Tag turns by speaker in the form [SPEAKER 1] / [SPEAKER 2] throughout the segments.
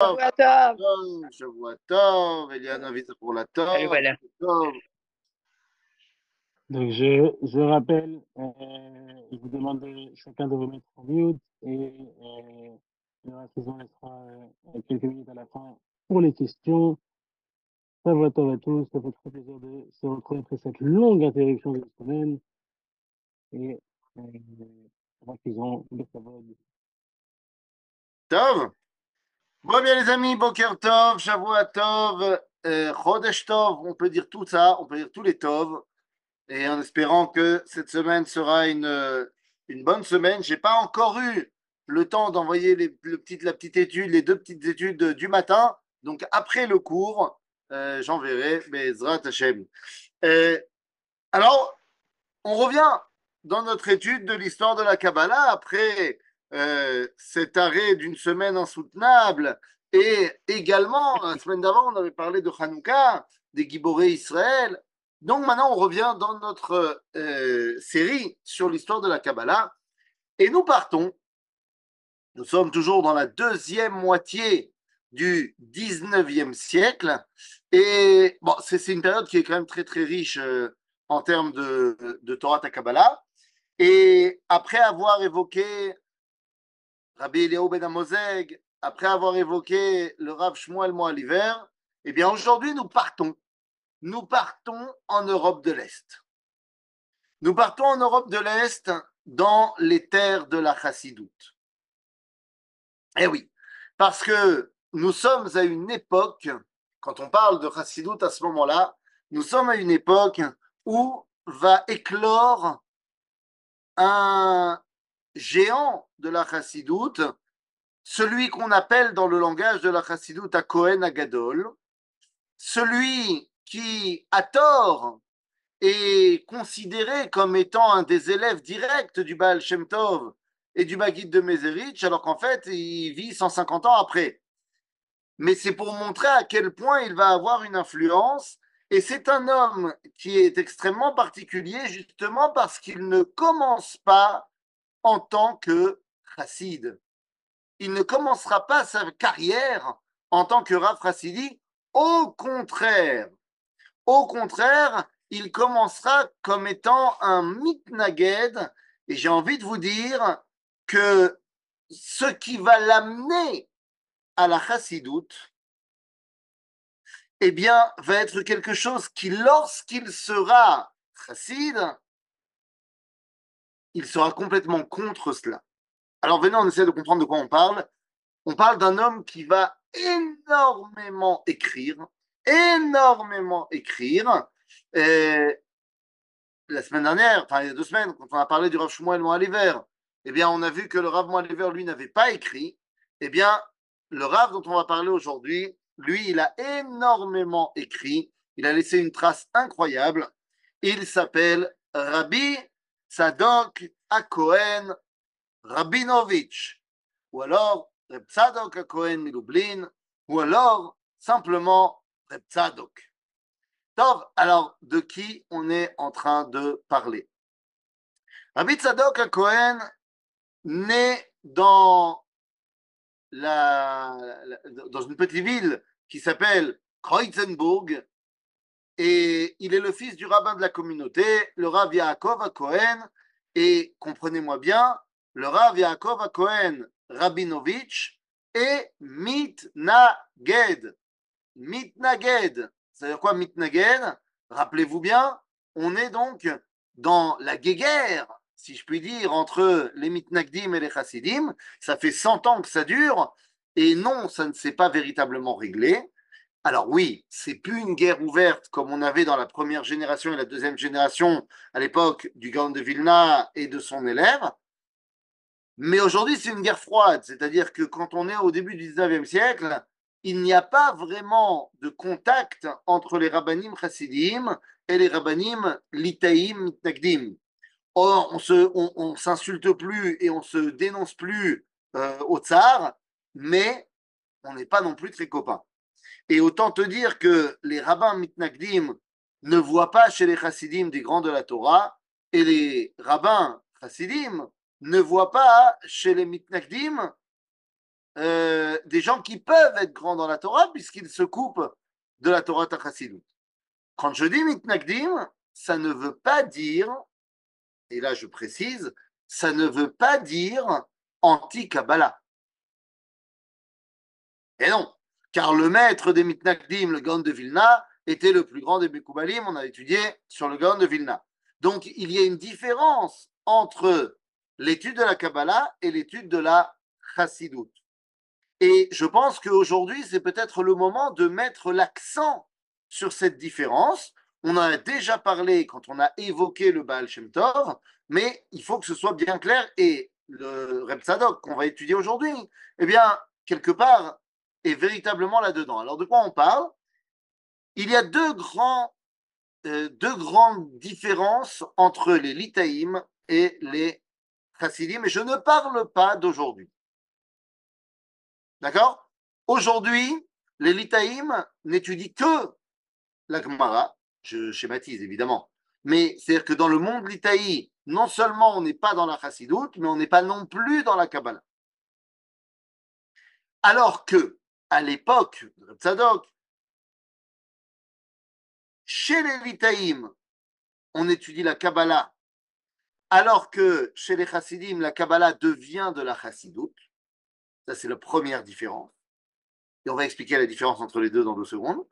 [SPEAKER 1] Shavua Tov.
[SPEAKER 2] Tov, Shavua Tov, Eliana Visa pour la Tov.
[SPEAKER 1] Et voilà.
[SPEAKER 2] Tov.
[SPEAKER 3] Donc, je, je rappelle, euh, je vous demande de- chacun de vous mettre en mute et euh, la saison laissera euh, quelques minutes à la fin pour les questions. Ça va, à tous. Ça fait très plaisir de se retrouver après cette longue interruption de la semaine. Et euh, je crois qu'ils ont le savoir.
[SPEAKER 2] Tov. Bon, bien, les amis, Boker Tov, Shavua Tov, euh, Chodesh Tov, on peut dire tout ça, on peut dire tous les Tov. Et en espérant que cette semaine sera une, euh, une bonne semaine. J'ai pas encore eu le temps d'envoyer les, le la petite étude, les deux petites études du matin. Donc, après le cours, euh, j'enverrai Bezrat Hashem. Euh, alors, on revient dans notre étude de l'histoire de la Kabbalah après euh, cet arrêt d'une semaine insoutenable et également, la semaine d'avant, on avait parlé de Hanouka, des Giboré Israël. Donc maintenant, on revient dans notre euh, série sur l'histoire de la Kabbalah et nous partons. Nous sommes toujours dans la deuxième moitié du 19e siècle et bon, c'est une période qui est quand même très très riche euh, en termes de, de Torah ta Kabbalah. Et après avoir évoqué Rabbi Eliyahu Ben Amozeg, après avoir évoqué le Rav Shmuel Moaliver, eh bien aujourd'hui nous partons. Nous partons en Europe de l'Est. Nous partons en Europe de l'Est dans les terres de la Chassidoute. Eh oui, parce que nous sommes à une époque, quand on parle de Chassidoute à ce moment-là, nous sommes à une époque où va éclore un géant de la Chassidoute, celui qu'on appelle dans le langage de la Chassidoute à Cohen Agadol, celui qui, à tort, est considéré comme étant un des élèves directs du Baal Shem Tov et du Maguide de Mezerich, alors qu'en fait, il vit 150 ans après. Mais c'est pour montrer à quel point il va avoir une influence. Et c'est un homme qui est extrêmement particulier, justement parce qu'il ne commence pas en tant que chassid. Il ne commencera pas sa carrière en tant que Rav Chassidi. Au contraire, au contraire, il commencera comme étant un mitnaged. Et j'ai envie de vous dire que ce qui va l'amener à la chassidoute, eh bien, va être quelque chose qui, lorsqu'il sera chassid, il sera complètement contre cela. Alors venez, on essaie de comprendre de quoi on parle. On parle d'un homme qui va énormément écrire, énormément écrire. Et la semaine dernière, enfin il y a deux semaines, quand on a parlé du Rav Shmuel Moaliver, eh bien on a vu que le Rav Moaliver, lui, n'avait pas écrit. Eh bien, le Rav dont on va parler aujourd'hui, lui, il a énormément écrit. Il a laissé une trace incroyable. Il s'appelle Rabbi Tzadok Akohen Rabinovich, ou alors Reb Tzadok Akohen ou alors simplement Reb Tzadok. Alors de qui on est en train de parler? Rabbi Tzadok Akohen né dans, dans une petite ville qui s'appelle Kreuzenburg, et il est le fils du rabbin de la communauté, le Rav Yaakov et comprenez-moi bien, le Rav Yaakov Cohen Rabinovich est Mitnaged. Mitnaged. C'est-à-dire quoi Mitnaged Rappelez-vous bien, on est donc dans la guéguerre, si je puis dire, entre les Mitnagdim et les Chassidim. Ça fait 100 ans que ça dure, et non, ça ne s'est pas véritablement réglé. Alors oui, c'est plus une guerre ouverte comme on avait dans la première génération et la deuxième génération à l'époque du Gaon de Vilna et de son élève. Mais aujourd'hui, c'est une guerre froide, c'est-à-dire que quand on est au début du 19e siècle, il n'y a pas vraiment de contact entre les rabbanim chassidim et les rabbanim litaïm mitnagdim. Or, on se, on, on s'insulte plus et on se dénonce plus euh, au tsar, mais on n'est pas non plus très copains. Et autant te dire que les rabbins mitnagdim ne voient pas chez les chassidim des grands de la Torah, et les rabbins chassidim ne voient pas chez les mitnagdim euh, des gens qui peuvent être grands dans la Torah puisqu'ils se coupent de la Torah Tachassidut. Quand je dis mitnagdim, ça ne veut pas dire, et là je précise, ça ne veut pas dire anti-Kabbalah. Et non, car le maître des mitnagdim, le Gaon de Vilna, était le plus grand des Bekoubalim, on a étudié sur le Gaon de Vilna. Donc il y a une différence entre l'étude de la Kabbalah et l'étude de la Chassidut. Et je pense qu'aujourd'hui, c'est peut-être le moment de mettre l'accent sur cette différence. On en a déjà parlé quand on a évoqué le Baal Shem Tov, mais il faut que ce soit bien clair. Et le Reb qu'on va étudier aujourd'hui, eh bien, quelque part, est véritablement là-dedans. Alors, de quoi on parle? Il y a euh, deux grandes différences entre les Litaïm et les Chassidim, mais je ne parle pas d'aujourd'hui. D'accord? Aujourd'hui, les Litaïm n'étudient que la Gemara, je schématise évidemment, mais c'est-à-dire que dans le monde Litaï, non seulement on n'est pas dans la Chassidoute, mais on n'est pas non plus dans la Kabbalah. Alors que, à l'époque de Tzadok, chez les Litaïm, on étudie la Kabbalah, alors que chez les Chassidim, la Kabbalah devient de la Chassidoute. Ça, c'est la première différence. Et on va expliquer la différence entre les deux dans deux secondes.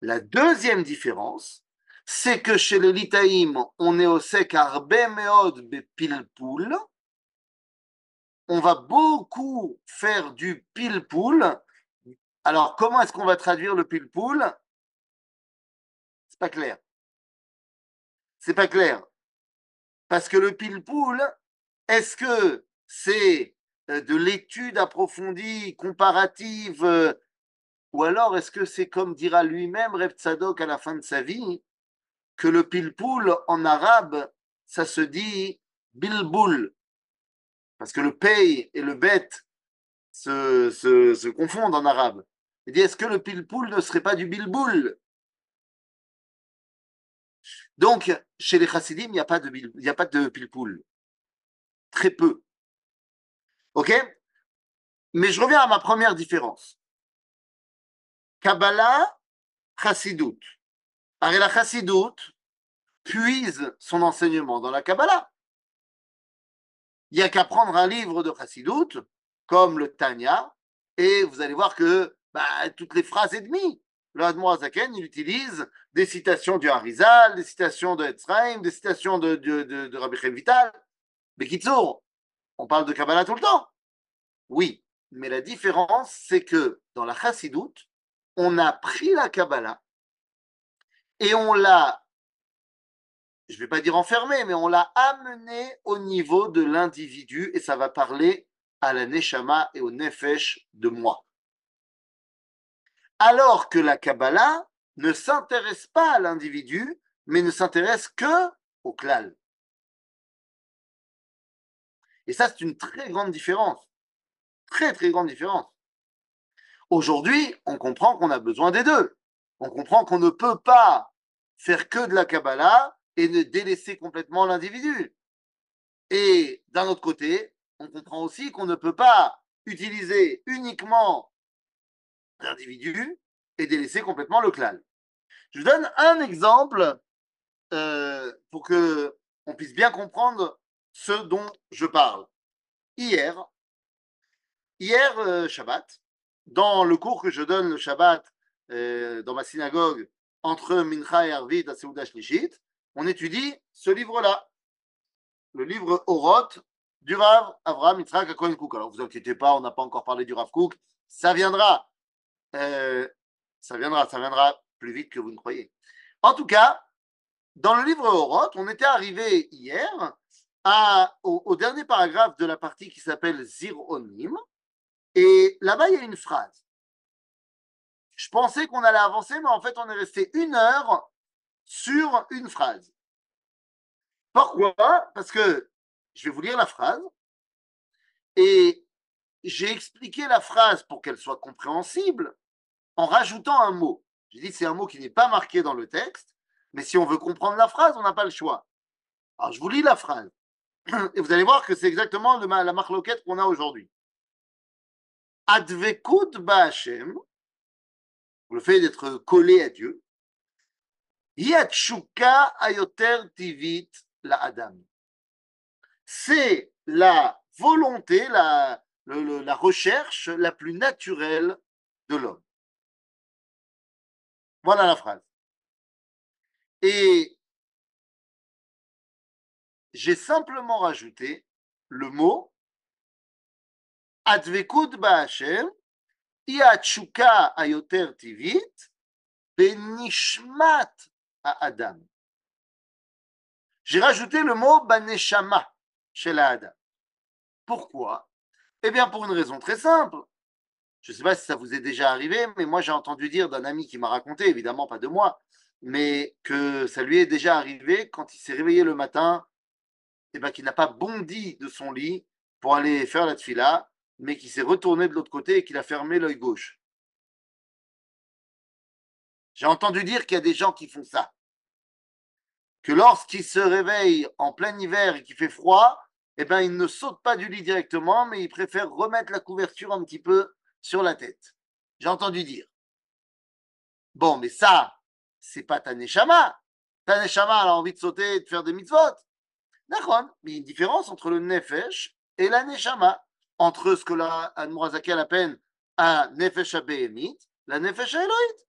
[SPEAKER 2] La deuxième différence, c'est que chez les Litaïm, on est au sek arbe meod pilpoul. On va beaucoup faire du pilpoul. Alors, comment est-ce qu'on va traduire le pilpoul C'est pas clair. C'est pas clair. Parce que le pilpoul, est-ce que c'est euh, de l'étude approfondie, comparative, euh, ou alors est-ce que c'est comme dira lui-même Reb Tzadok à la fin de sa vie, que le pilpoul en arabe, ça se dit bilboul, parce que le pay et le bet se, confondent en arabe. Il dit est-ce que le pilpoul ne serait pas du bilboul? Donc, chez les chassidim, il n'y a pas de, il a pilpoul. Très peu. Ok? Mais je reviens à ma première différence. Kabbalah, Chassidut. Alors la Chassidut puise son enseignement dans la Kabbalah. Il n'y a qu'à prendre un livre de Chassidut, comme le Tanya, et vous allez voir que bah, toutes les phrases et demie. Le Zaken, il utilise des citations du Harizal, des citations de Etzraim, des citations de, Rabbi Vital. Mais on parle de Kabbalah tout le temps. Oui, mais la différence, c'est que dans la Chassidoute, on a pris la Kabbalah et on l'a, je ne vais pas dire enfermé, mais on l'a amené au niveau de l'individu et ça va parler à la Neshama et au Nefesh de moi. Alors que la Kabbalah ne s'intéresse pas à l'individu, mais ne s'intéresse que au klal. Et ça, c'est une très grande différence. Très, très grande différence. Aujourd'hui, on comprend qu'on a besoin des deux. On comprend qu'on ne peut pas faire que de la Kabbalah et ne délaisser complètement l'individu. Et d'un autre côté, on comprend aussi qu'on ne peut pas utiliser uniquement l'individu et délaisser complètement le clan. Je vous donne un exemple euh, pour que on puisse bien comprendre ce dont je parle. Hier, hier euh, Shabbat, dans le cours que je donne le Shabbat euh, dans ma synagogue entre Mincha et Arvid à Seouda on étudie ce livre-là, le livre Oroth du Rav Avraham Yitzhak Cohen Cook. Alors vous inquiétez pas, on n'a pas encore parlé du Rav Cook, ça viendra. Euh, ça viendra, ça viendra plus vite que vous ne croyez. En tout cas, dans le livre Oroth, on était arrivé hier au, dernier paragraphe de la partie qui s'appelle Zironim. Et là-bas, il y a une phrase. Je pensais qu'on allait avancer, mais en fait, on est resté une heure sur une phrase. Pourquoi? Parce que je vais vous lire la phrase et j'ai expliqué la phrase pour qu'elle soit compréhensible en rajoutant un mot. J'ai dit c'est un mot qui n'est pas marqué dans le texte, mais si on veut comprendre la phrase, on n'a pas le choix. Alors je vous lis la phrase. Et vous allez voir que c'est exactement la marloquette qu'on a aujourd'hui. Advekut Ba'Hashem, le fait d'être collé à Dieu, Yatshuka Ayoter la Adam. C'est la volonté, la recherche la plus naturelle de l'homme. Voilà la phrase. Et j'ai simplement rajouté le mot Advekut Ba'Hashem, Iachuka Ayoter Tivit, Benishmat à Adam. J'ai rajouté le mot Baneshama chez la Adam. Pourquoi? Eh bien, pour une raison très simple. Je ne sais pas si ça vous est déjà arrivé, mais moi j'ai entendu dire d'un ami qui m'a raconté, évidemment pas de moi, mais que ça lui est déjà arrivé quand il s'est réveillé le matin, et eh bien qu'il n'a pas bondi de son lit pour aller faire la tfila, mais qu'il s'est retourné de l'autre côté et qu'il a fermé l'œil gauche. J'ai entendu dire qu'il y a des gens qui font ça. Que lorsqu'ils se réveillent en plein hiver et qu'il fait froid, eh ben, ils ne sautent pas du lit directement, mais ils préfèrent remettre la couverture un petit peu sur la tête. J'ai entendu dire. Bon, mais ça, c'est pas ta neshama. Ta neshama, elle a envie de sauter et de faire des mitzvot. D'accord, mais il y a une différence entre le nefesh et la neshama. Entre ce que la Anmorazaki appelle un nefesh abéhémit, la nefesh Elohit.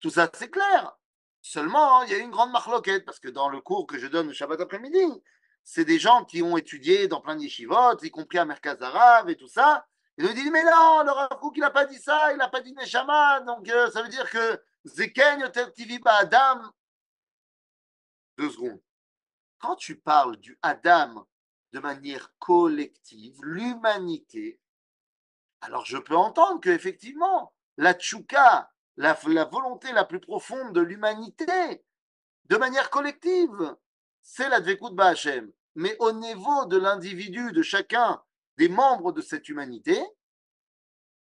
[SPEAKER 2] Tout ça, c'est clair. Seulement, il y a une grande marloquette, parce que dans le cours que je donne le Shabbat après-midi, c'est des gens qui ont étudié dans plein de yeshivot, y compris à Merkaz Arabe et tout ça, il nous dit, mais non, le Rav il n'a pas dit ça, il n'a pas dit Neshama, donc euh, ça veut dire que Zeken Yoter Tiviba Adam. Deux secondes. Quand tu parles du Adam de manière collective, l'humanité, alors je peux entendre que effectivement, la tchouka, la, volonté la plus profonde de l'humanité, de manière collective, c'est la Dvekut Ba'Hashem. Mais au niveau de l'individu, de chacun, des membres de cette humanité,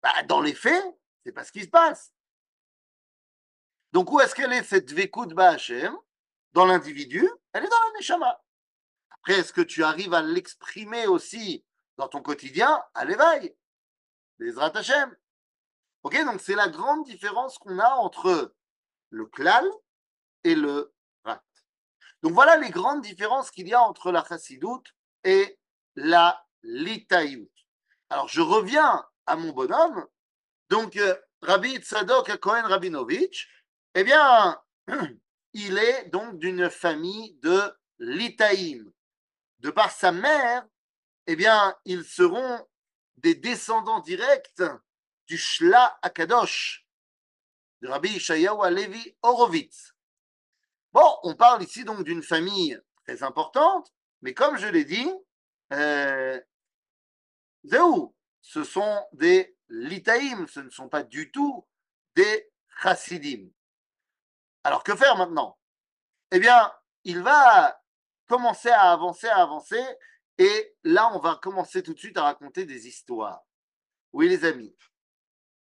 [SPEAKER 2] bah, dans les faits, c'est pas ce qui se passe. Donc, où est-ce qu'elle est cette Vekud Ba'Hachem Dans l'individu, elle est dans la Neshama. Après, est-ce que tu arrives à l'exprimer aussi dans ton quotidien? À l'éveil Les Hashem. Ok, donc c'est la grande différence qu'on a entre le klal et le rat. Donc voilà les grandes différences qu'il y a entre la chassidoute et la l'itaïut. Alors, je reviens à mon bonhomme. Donc, euh, Rabbi Tzadok Cohen Rabinovich, eh bien, il est donc d'une famille de l'Itaïm. De par sa mère, eh bien, ils seront des descendants directs du Shla Akadosh, de Rabbi Ishayahu Alevi Horowitz. Bon, on parle ici donc d'une famille très importante, mais comme je l'ai dit, euh, ce sont des litaïm, ce ne sont pas du tout des chassidim. Alors que faire maintenant? Eh bien, il va commencer à avancer, à avancer, et là, on va commencer tout de suite à raconter des histoires. Oui, les amis,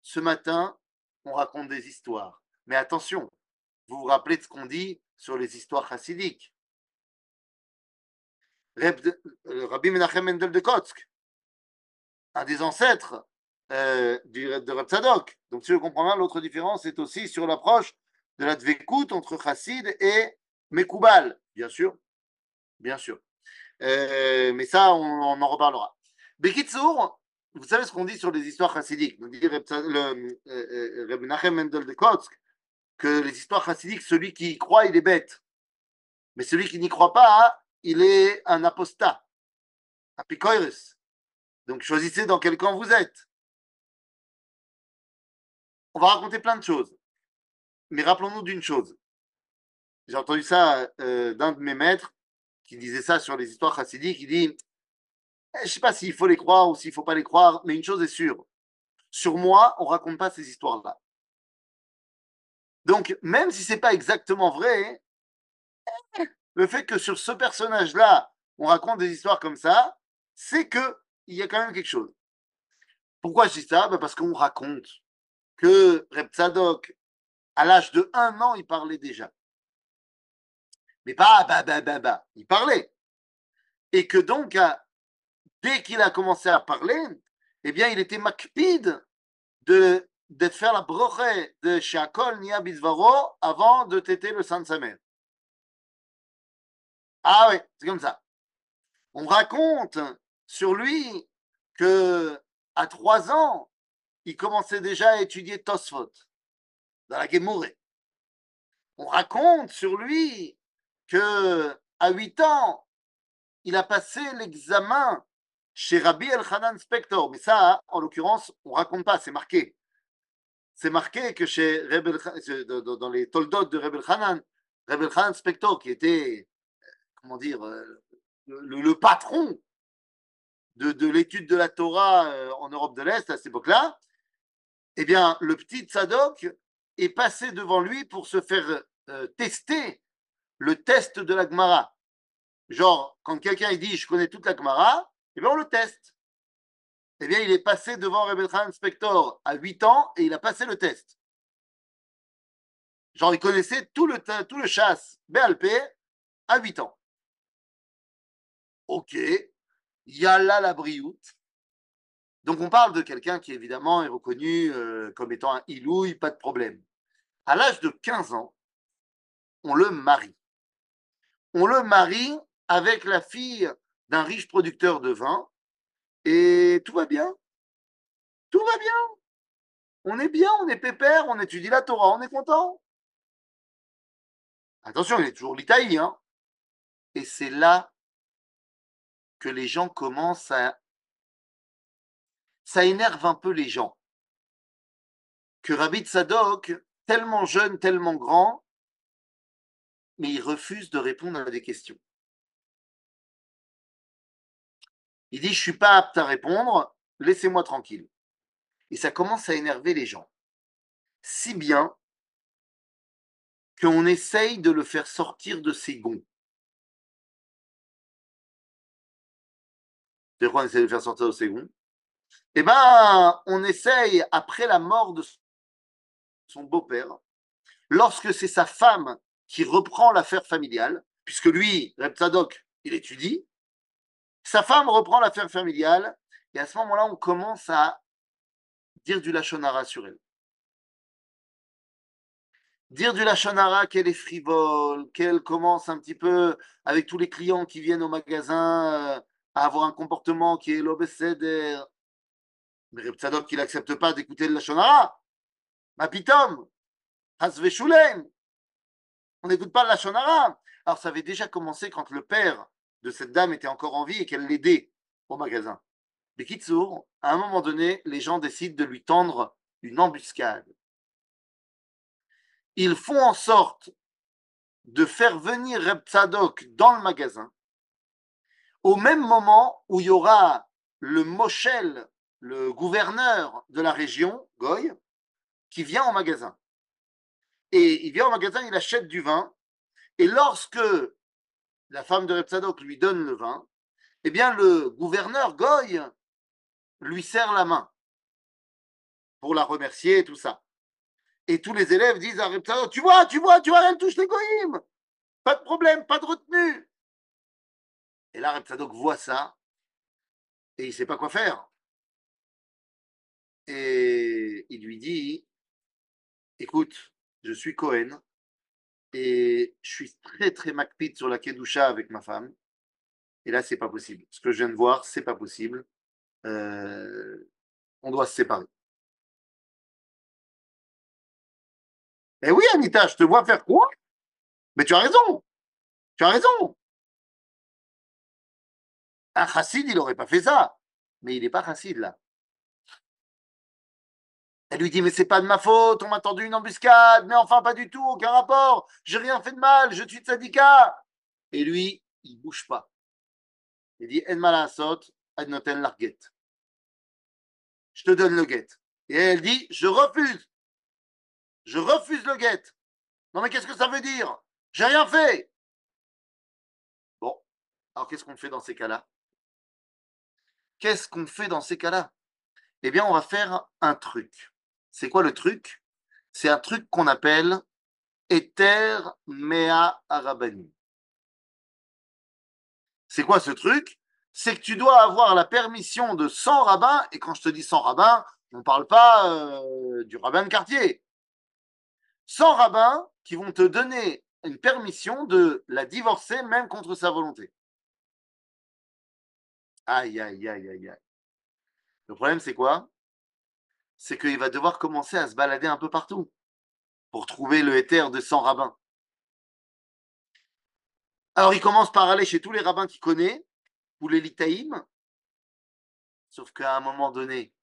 [SPEAKER 2] ce matin, on raconte des histoires. Mais attention, vous vous rappelez de ce qu'on dit sur les histoires chassidiques? Euh, Rabbi Menachem Mendel de Kotsk, un des ancêtres euh, du, de Reb Tzadok. Donc, si je comprends bien, l'autre différence est aussi sur l'approche de la dvekout entre chassid et Mekoubal, bien sûr. Bien sûr. Euh, mais ça, on, en reparlera. Bekitsour, vous savez ce qu'on dit sur les histoires chassidiques. On dit Reb, euh, Nachem Mendel de Kotsk que les histoires chassidiques, celui qui y croit, il est bête. Mais celui qui n'y croit pas, il est un apostat, un. Donc choisissez dans quel camp vous êtes. On va raconter plein de choses. Mais rappelons-nous d'une chose. J'ai entendu ça euh, d'un de mes maîtres qui disait ça sur les histoires chassidiques. Il dit eh, Je ne sais pas s'il faut les croire ou s'il ne faut pas les croire, mais une chose est sûre. Sur moi, on ne raconte pas ces histoires-là. Donc, même si ce n'est pas exactement vrai, le fait que sur ce personnage-là, on raconte des histoires comme ça, c'est que il y a quand même quelque chose. Pourquoi je dis ça? Ben, Parce qu'on raconte que Reb Tzadok, à l'âge de un an, il parlait déjà. Mais pas bah, bah, bah, bah, il parlait. Et que donc, dès qu'il a commencé à parler, eh bien, il était makpid de, de faire la broche de Shakol Nia Bizvaro avant de téter le sang de. Ah oui, c'est comme ça. On raconte sur lui que à trois ans, il commençait déjà à étudier Tosfot dans la Gemuré. On raconte sur lui que à huit ans, il a passé l'examen chez Rabbi El-Hanan Spector. Mais ça, en l'occurrence, on raconte pas, c'est marqué. C'est marqué que chez Rebel, dans les Toldot de Rebel Hanan, Rebel Hanan Spector, qui était, comment dire, euh, le, patron de, de l'étude de la Torah euh, en Europe de l'Est à cette époque-là, eh bien, le petit Tzadok est passé devant lui pour se faire euh, tester le test de la Gemara. Genre, quand quelqu'un dit je connais toute la Gemara, eh bien on le teste. Eh bien, il est passé devant Rebbe Khan Spector à 8 ans et il a passé le test. Genre, il connaissait tout le, tout le chasse BLP à 8 ans. Ok, il y a là la brioute. Donc, on parle de quelqu'un qui, évidemment, est reconnu euh, comme étant un ilouille, pas de problème. À l'âge de 15 ans, on le marie. On le marie avec la fille d'un riche producteur de vin et tout va bien. Tout va bien. On est bien, on est pépère, on étudie la Torah, on est content. Attention, il est toujours l'Italie. Hein et c'est là que les gens commencent à... Ça énerve un peu les gens. Que Rabbi Sadok, tellement jeune, tellement grand, mais il refuse de répondre à des questions. Il dit, je suis pas apte à répondre, laissez-moi tranquille. Et ça commence à énerver les gens. Si bien qu'on essaye de le faire sortir de ses gonds. On essaye de faire sortir de ses gonds Eh bien, on essaye, après la mort de son beau-père, lorsque c'est sa femme qui reprend l'affaire familiale, puisque lui, Reb il étudie, sa femme reprend l'affaire familiale et à ce moment-là, on commence à dire du lachonara sur elle. Dire du lachonara qu'elle est frivole, qu'elle commence un petit peu avec tous les clients qui viennent au magasin euh, à avoir un comportement qui est l'obécéder. Mais Reb Tzadok, qui n'accepte pas d'écouter le lachonara. Ma pitom, on n'écoute pas le lachonara. Alors ça avait déjà commencé quand le père de cette dame était encore en vie et qu'elle l'aidait au magasin. Mais Kitsour, à un moment donné, les gens décident de lui tendre une embuscade. Ils font en sorte de faire venir Reb Tzadok dans le magasin au même moment où il y aura le Moshel, le gouverneur de la région, Goy, qui vient au magasin. Et il vient au magasin, il achète du vin, et lorsque la femme de Repsadok lui donne le vin, eh bien le gouverneur Goy lui serre la main pour la remercier et tout ça. Et tous les élèves disent à Repsadok, tu vois, tu vois, tu vois, elle touche les goyim. Pas de problème, pas de retenue. Et là, Repsadok voit ça et il ne sait pas quoi faire. Et il lui dit, écoute, je suis Cohen, et je suis très très macpite sur la kedusha avec ma femme. Et là, c'est pas possible. Ce que je viens de voir, c'est pas possible. Euh, on doit se séparer. Eh oui, Anita, je te vois faire quoi? Mais tu as raison. Tu as raison. Un chassid, il n'aurait pas fait ça. Mais il n'est pas chassid là. Elle lui dit, mais c'est pas de ma faute, on m'a tendu une embuscade, mais enfin pas du tout, aucun rapport, j'ai rien fait de mal, je suis de syndicat. Et lui, il bouge pas. Il dit, en l'arget. Je te donne le guet. Et elle dit, je refuse. Je refuse le guet. Non mais qu'est-ce que ça veut dire? J'ai rien fait. Bon, alors qu'est-ce qu'on fait dans ces cas-là? Qu'est-ce qu'on fait dans ces cas-là? Eh bien, on va faire un truc. C'est quoi le truc? C'est un truc qu'on appelle Ether Mea Arabani. C'est quoi ce truc? C'est que tu dois avoir la permission de 100 rabbins, et quand je te dis 100 rabbins, on ne parle pas euh, du rabbin de quartier. 100 rabbins qui vont te donner une permission de la divorcer même contre sa volonté. Aïe, aïe, aïe, aïe, aïe. Le problème, c'est quoi? C'est qu'il va devoir commencer à se balader un peu partout pour trouver le éther de 100 rabbins. Alors, il commence par aller chez tous les rabbins qu'il connaît, ou les litaïm, sauf qu'à un moment donné,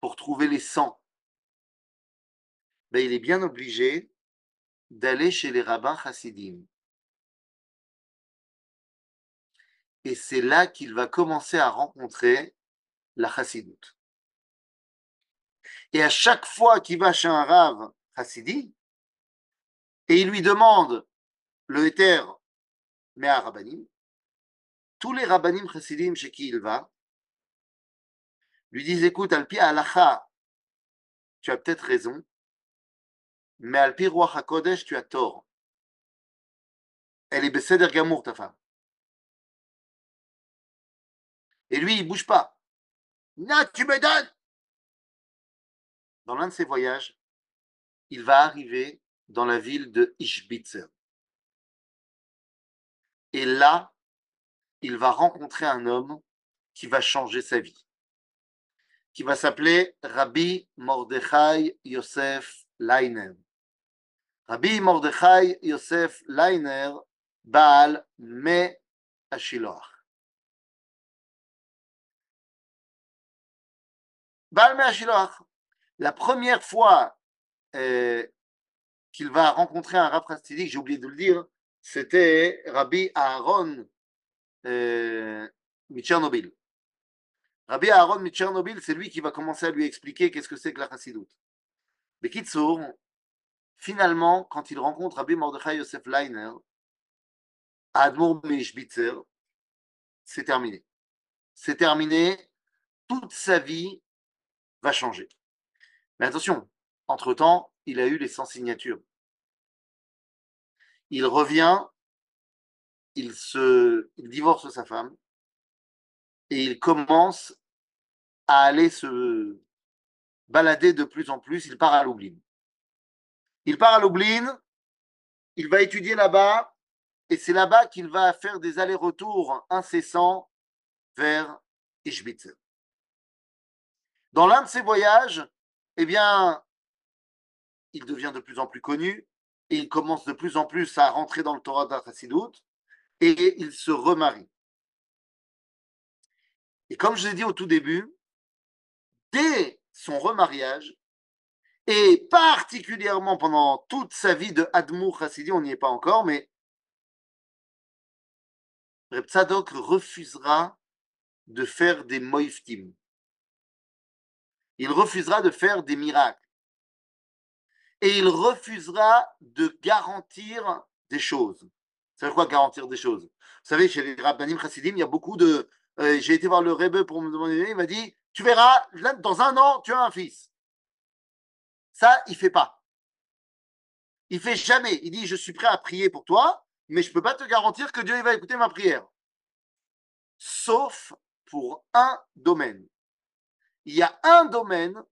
[SPEAKER 2] pour trouver les 100, ben, il est bien obligé d'aller chez les rabbins chassidim. Et c'est là qu'il va commencer à rencontrer la chassidoute. Et à chaque fois qu'il va chez un rave chassidi, et il lui demande le éther mais à Rabbanim, tous les Rabbanim chassidim chez qui il va, lui disent écoute, Alpi Alacha, tu as peut-être raison, mais Alpi Roi HaKodesh, tu as tort. Elle est Besséder Gamour, ta femme. Et lui, il bouge pas. Non, tu me donnes Dans l'un de ses voyages, il va arriver dans la ville de Ishbitzer. Et là, il va rencontrer un homme qui va changer sa vie, qui va s'appeler Rabbi Mordechai Yosef Leiner. Rabbi Mordechai Yosef Leiner, Baal Me Ashiloach. La première fois euh, qu'il va rencontrer un rab j'ai oublié de le dire, c'était Rabbi Aaron euh, Mitchernobyl. Rabbi Aaron Mitchernobyl, c'est lui qui va commencer à lui expliquer qu'est-ce que c'est que la chassidoute. Mais Kitsour, finalement, quand il rencontre Rabbi Mordechai Yosef Leiner, Admour Meishbitzer, c'est terminé. C'est terminé. Toute sa vie va changer. Mais attention, entre-temps, il a eu les 100 signatures il revient, il se il divorce sa femme et il commence à aller se balader de plus en plus. Il part à Lublin. Il part à Lublin, il va étudier là-bas et c'est là-bas qu'il va faire des allers-retours incessants vers Ishbitz. Dans l'un de ses voyages, eh il devient de plus en plus connu, et il commence de plus en plus à rentrer dans le Torah d'Achasidut et il se remarie. Et comme je l'ai dit au tout début, dès son remariage, et particulièrement pendant toute sa vie de Admour Chassidi, on n'y est pas encore, mais Reb refusera de faire des moiftim. Il refusera de faire des miracles et il refusera de garantir des choses. Veut quoi garantir des choses? Vous savez, chez les Rabbanim Chassidim, il y a beaucoup de. Euh, j'ai été voir le Rebbe pour me demander, il m'a dit Tu verras, dans un an, tu as un fils. Ça, il ne fait pas. Il fait jamais. Il dit Je suis prêt à prier pour toi, mais je ne peux pas te garantir que Dieu va écouter ma prière. Sauf pour un domaine. Il y a un domaine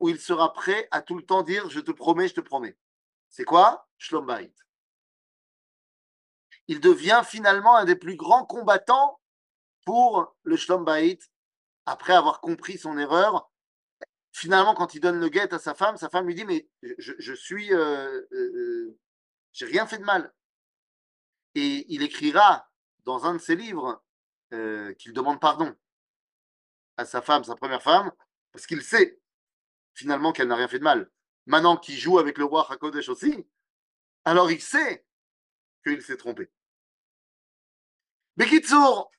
[SPEAKER 2] où il sera prêt à tout le temps dire je te promets, je te promets. C'est quoi? Shlom Il devient finalement un des plus grands combattants pour le Shlom après avoir compris son erreur. Finalement, quand il donne le guet à sa femme, sa femme lui dit mais je, suis, euh, euh, euh, j'ai rien fait de mal. Et il écrira dans un de ses livres qu'il demande pardon à sa femme, sa première femme, parce qu'il sait finalement qu'elle n'a rien fait de mal. Maintenant qu'il joue avec le roi Hakodesh aussi, alors il sait qu'il s'est trompé. Bekitsour,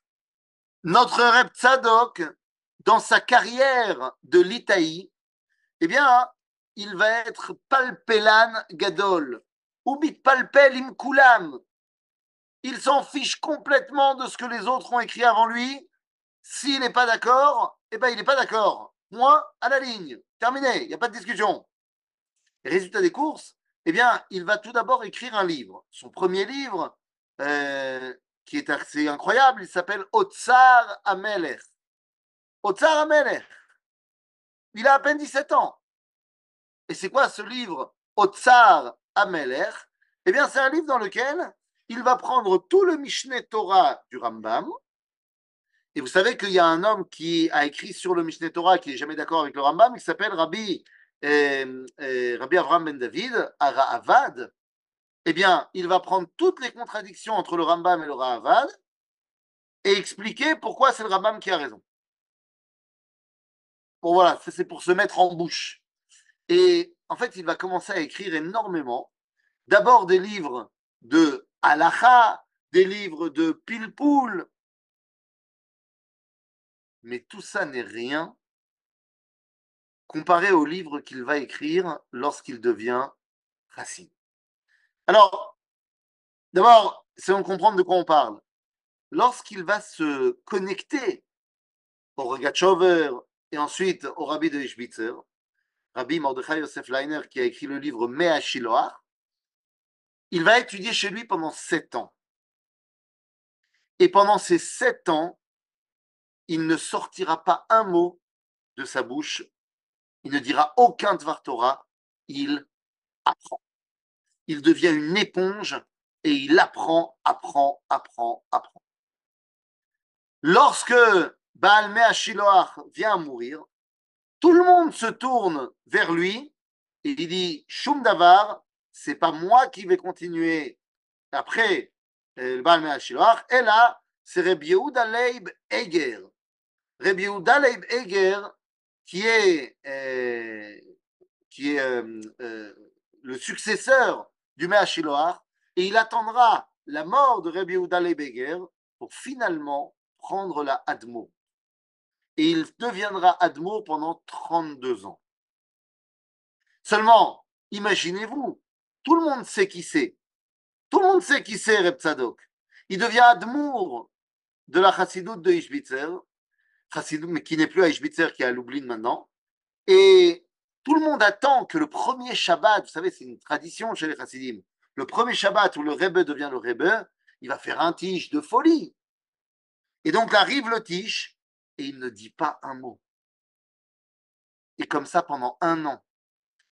[SPEAKER 2] notre Reb Tzadok, dans sa carrière de l'Itaï, eh bien, il va être palpelan gadol, ou palpel imkulam. Il s'en fiche complètement de ce que les autres ont écrit avant lui. S'il n'est pas d'accord, eh bien, il n'est pas d'accord. Moi, à la ligne. Terminé, il n'y a pas de discussion. résultat des courses, eh bien, il va tout d'abord écrire un livre. Son premier livre, euh, qui est assez incroyable, il s'appelle Otsar Amelech. Otsar Amelech. Il a à peine 17 ans. Et c'est quoi ce livre Otsar Amelech Eh bien, c'est un livre dans lequel il va prendre tout le Mishneh Torah du Rambam. Et vous savez qu'il y a un homme qui a écrit sur le Mishneh Torah qui n'est jamais d'accord avec le Rambam, qui s'appelle Rabbi, euh, euh, Rabbi Avram Ben David, Avad eh bien, il va prendre toutes les contradictions entre le Rambam et le Rahavad et expliquer pourquoi c'est le Rambam qui a raison. Bon, voilà, c'est pour se mettre en bouche. Et en fait, il va commencer à écrire énormément. D'abord des livres de halacha, des livres de pilpoul. Mais tout ça n'est rien comparé aux livres qu'il va écrire lorsqu'il devient racine. Alors, d'abord, on comprendre de quoi on parle. Lorsqu'il va se connecter au Rogatchover et ensuite au Rabbi de Ishbitzer, Rabbi Mordechai Yosef Leiner, qui a écrit le livre Mea Shiloach, il va étudier chez lui pendant sept ans. Et pendant ces sept ans, il ne sortira pas un mot de sa bouche, il ne dira aucun Dvar il apprend il devient une éponge et il apprend, apprend, apprend, apprend. Lorsque Baal Mea vient à mourir, tout le monde se tourne vers lui et il dit Shum Davar, c'est pas moi qui vais continuer après le Baal Mea et là, c'est Rabbi Yehuda Leib Eger. Rabbi Yehuda Leib Eger, qui est, euh, euh, euh, le successeur du Mea et il attendra la mort de Rabbi Yehuda Beger pour finalement prendre la Admo. Et il deviendra Admo pendant 32 ans. Seulement, imaginez-vous, tout le monde sait qui c'est. Tout le monde sait qui c'est Reb Tzadok. Il devient Admour de la Chassidoute de Ishbitzer, mais qui n'est plus à Ishbitzer, qui est à Lublin maintenant. Et tout le monde attend que le premier Shabbat, vous savez, c'est une tradition chez les Chassidim, le premier Shabbat où le Rebbe devient le Rebbe, il va faire un tige de folie. Et donc arrive le tige et il ne dit pas un mot. Et comme ça pendant un an.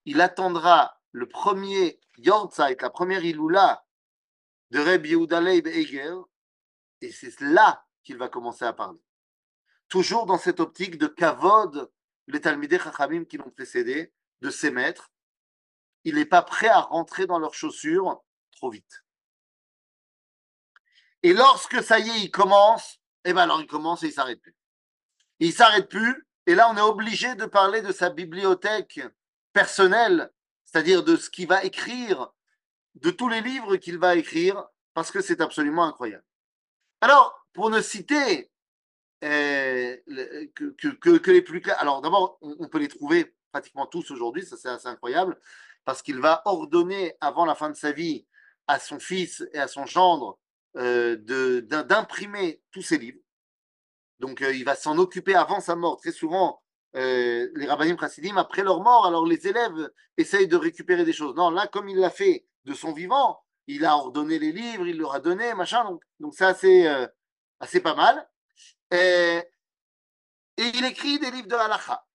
[SPEAKER 2] Il attendra le premier Yortzeit, la première Iloula de Rebbe Yehuda Leib Eger, et c'est là qu'il va commencer à parler. Toujours dans cette optique de kavod les Talmidei Chachamim qui l'ont précédé, de ses maîtres, il n'est pas prêt à rentrer dans leurs chaussures trop vite. Et lorsque ça y est, il commence, eh bien alors il commence et il s'arrête plus. Il s'arrête plus, et là on est obligé de parler de sa bibliothèque personnelle, c'est-à-dire de ce qu'il va écrire, de tous les livres qu'il va écrire, parce que c'est absolument incroyable. Alors, pour ne citer euh, que, les plus clairs. Alors d'abord, on, peut les trouver pratiquement tous aujourd'hui, ça c'est assez incroyable, parce qu'il va ordonner avant la fin de sa vie à son fils et à son gendre euh, d'imprimer tous ses livres. Donc euh, il va s'en occuper avant sa mort. Très souvent, les rabbinim chassidim, après leur mort, alors les élèves essayent de récupérer des choses. Non, là, comme il l'a fait de son vivant, il a ordonné les livres, il leur a donné, machin. Donc, donc c'est assez pas mal. Et, il écrit des livres de halakha.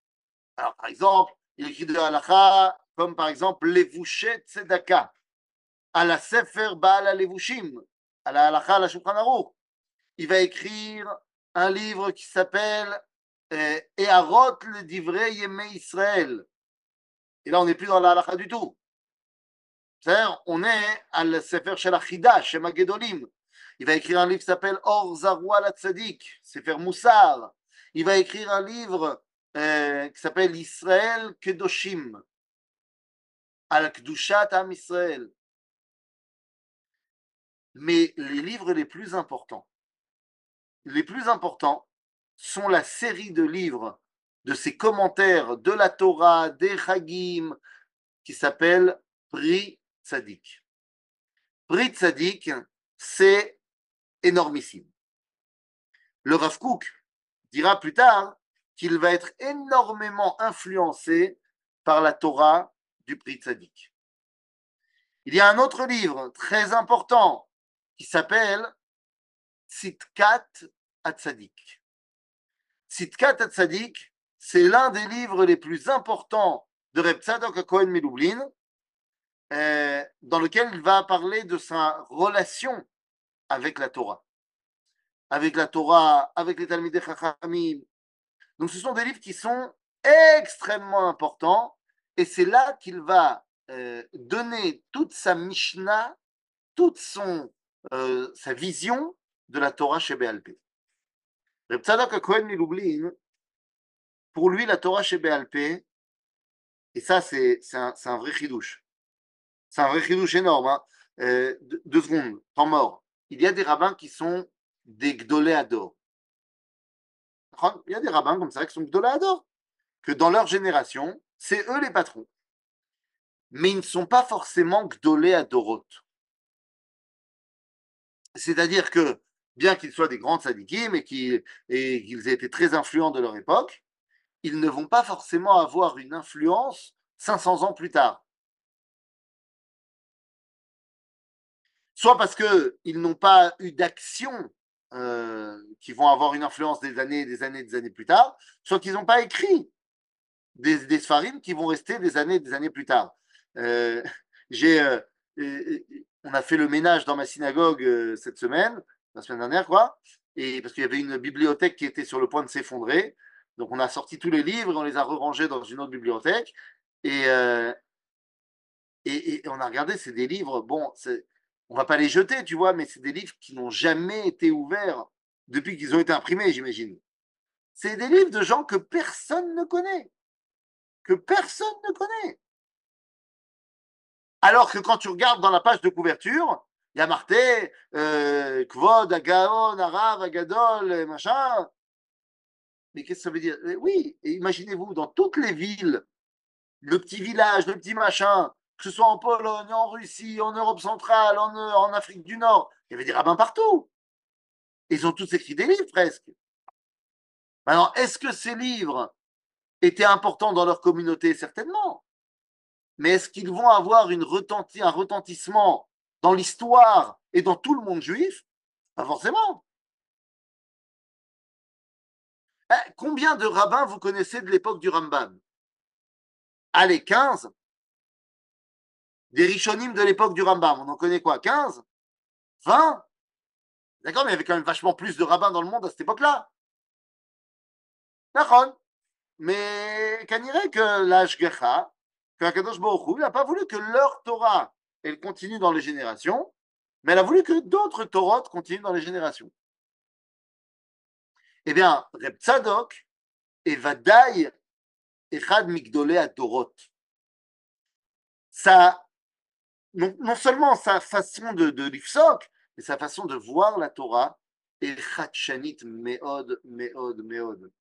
[SPEAKER 2] Alors, par exemple, il écrit de halakha comme par exemple Levushet Tzedaka, à la Sefer Baal Levushim, à la halakha, à la Shulchan. Il va écrire un livre qui s'appelle euh, Eharot le Divrei Yeme Israël. Et là, on n'est plus dans la halakha du tout. C'est-à-dire, on est à la Sefer Shel Achida, chez Magedolim. Il va écrire un livre qui s'appelle Or Zarwa la Tzadik, c'est faire Moussar. Il va écrire un livre euh, qui s'appelle Israël Kedoshim, Al Kdushat Am. Mais les livres les plus importants, les plus importants sont la série de livres de ses commentaires de la Torah, des Chagim, qui s'appelle Pri Tzadik. Pri Tzadik, c'est énormissime. Le Rav dira plus tard qu'il va être énormément influencé par la Torah du Pri Tzadik. Il y a un autre livre très important qui s'appelle Tzitkat Atzadik. Tzitkat Atzadik, c'est l'un des livres les plus importants de Reb Tzadok Cohen Miloublin, euh, dans lequel il va parler de sa relation avec la Torah. Avec la Torah, avec les Talmidei Chachamim. Donc ce sont des livres qui sont extrêmement importants et c'est là qu'il va euh, donner toute sa Mishnah, toute son, euh, sa vision de la Torah chez Béalpé. Pour lui, la Torah chez Béalpé, et ça, c'est un, un, vrai chidouche. C'est un vrai chidouche énorme. Hein. Euh, deux, secondes, temps mort. Il y a des rabbins qui sont des gdoléadors. Il y a des rabbins comme ça qui sont gdoléadors. Que dans leur génération, c'est eux les patrons. Mais ils ne sont pas forcément gdoléadorot. C'est-à-dire que, bien qu'ils soient des grands sadikim et qu'ils aient été très influents de leur époque, ils ne vont pas forcément avoir une influence 500 ans plus tard. Soit parce qu'ils n'ont pas eu d'action euh, qui vont avoir une influence des années, des années, des années plus tard, soit qu'ils n'ont pas écrit des, des qui vont rester des années, des années plus tard. Euh, j'ai, euh, on a fait le ménage dans ma synagogue cette semaine, la semaine dernière, quoi, et parce qu'il y avait une bibliothèque qui était sur le point de s'effondrer. Donc on a sorti tous les livres, on les a rangés dans une autre bibliothèque. Euh, et, et, on a regardé, c'est des livres, bon, on va pas les jeter, tu vois, mais c'est des livres qui n'ont jamais été ouverts depuis qu'ils ont été imprimés, j'imagine. C'est des livres de gens que personne ne connaît. Que personne ne connaît. Alors que quand tu regardes dans la page de couverture, il y a marqué euh, Kvod, Agaon, Arav, Agadol, machin. Mais qu'est-ce que ça veut dire? Oui, imaginez-vous, dans toutes les villes, le petit village, le petit machin, que ce soit en Pologne, en Russie, en Europe centrale, en, en Afrique du Nord, il y avait des rabbins partout. Ils ont tous écrit des livres presque. Alors, est-ce que ces livres étaient importants dans leur communauté? Certainement. Mais est-ce qu'ils vont avoir une un retentissement dans l'histoire et dans tout le monde juif? Pas forcément. Ben, combien de rabbins vous connaissez de l'époque du Rambam? Allez, 15. Des Rishonim de l'époque du Rambam, on en connaît quoi 15 20 D'accord, mais il y avait quand même vachement plus de rabbins dans le monde à cette époque-là. D'accord. Mais qu'on dirait que l'âge Gecha, que Akadosh Baruch n'a pas voulu que leur Torah, elle continue dans les générations, mais elle a voulu que d'autres Torahs continuent dans les générations. Eh bien, Reb Tzadok et Echad Migdolé à Dorot. Ça, non, seulement sa façon de, de mais sa façon de voir la Torah est Chachanit Meod, Meod, Meod.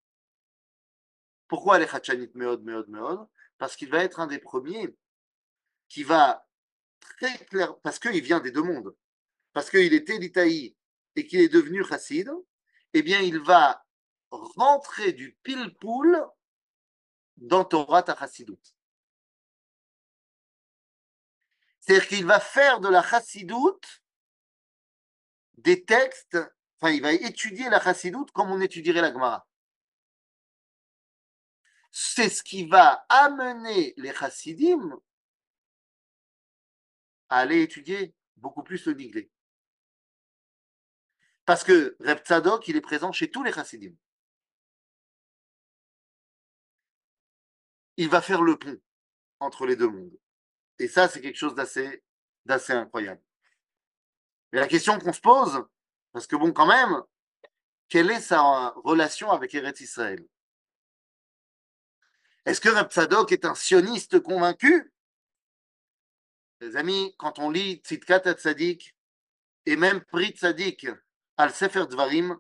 [SPEAKER 2] Pourquoi elle est Chachanit Meod, Meod, Meod? Parce qu'il va être un des premiers qui va très clair, parce qu'il vient des deux mondes, parce qu'il était l'Itaï et qu'il est devenu Chassid, eh bien, il va rentrer du pile-poule dans Torah Chassidut. C'est-à-dire qu'il va faire de la Chassidut des textes, enfin, il va étudier la Chassidut comme on étudierait la Gemara. C'est ce qui va amener les Chassidim à aller étudier beaucoup plus le Niglé. Parce que Reb Tzadok, il est présent chez tous les chassidim. Il va faire le pont entre les deux mondes. Et ça, c'est quelque chose d'assez, incroyable. Mais la question qu'on se pose, parce que bon, quand même, quelle est sa relation avec Eretz Israël? Est-ce que Reb est un sioniste convaincu? Les amis, quand on lit Tzidkat Tzadik et même Pri Tzadik, al Sefer Dvarim,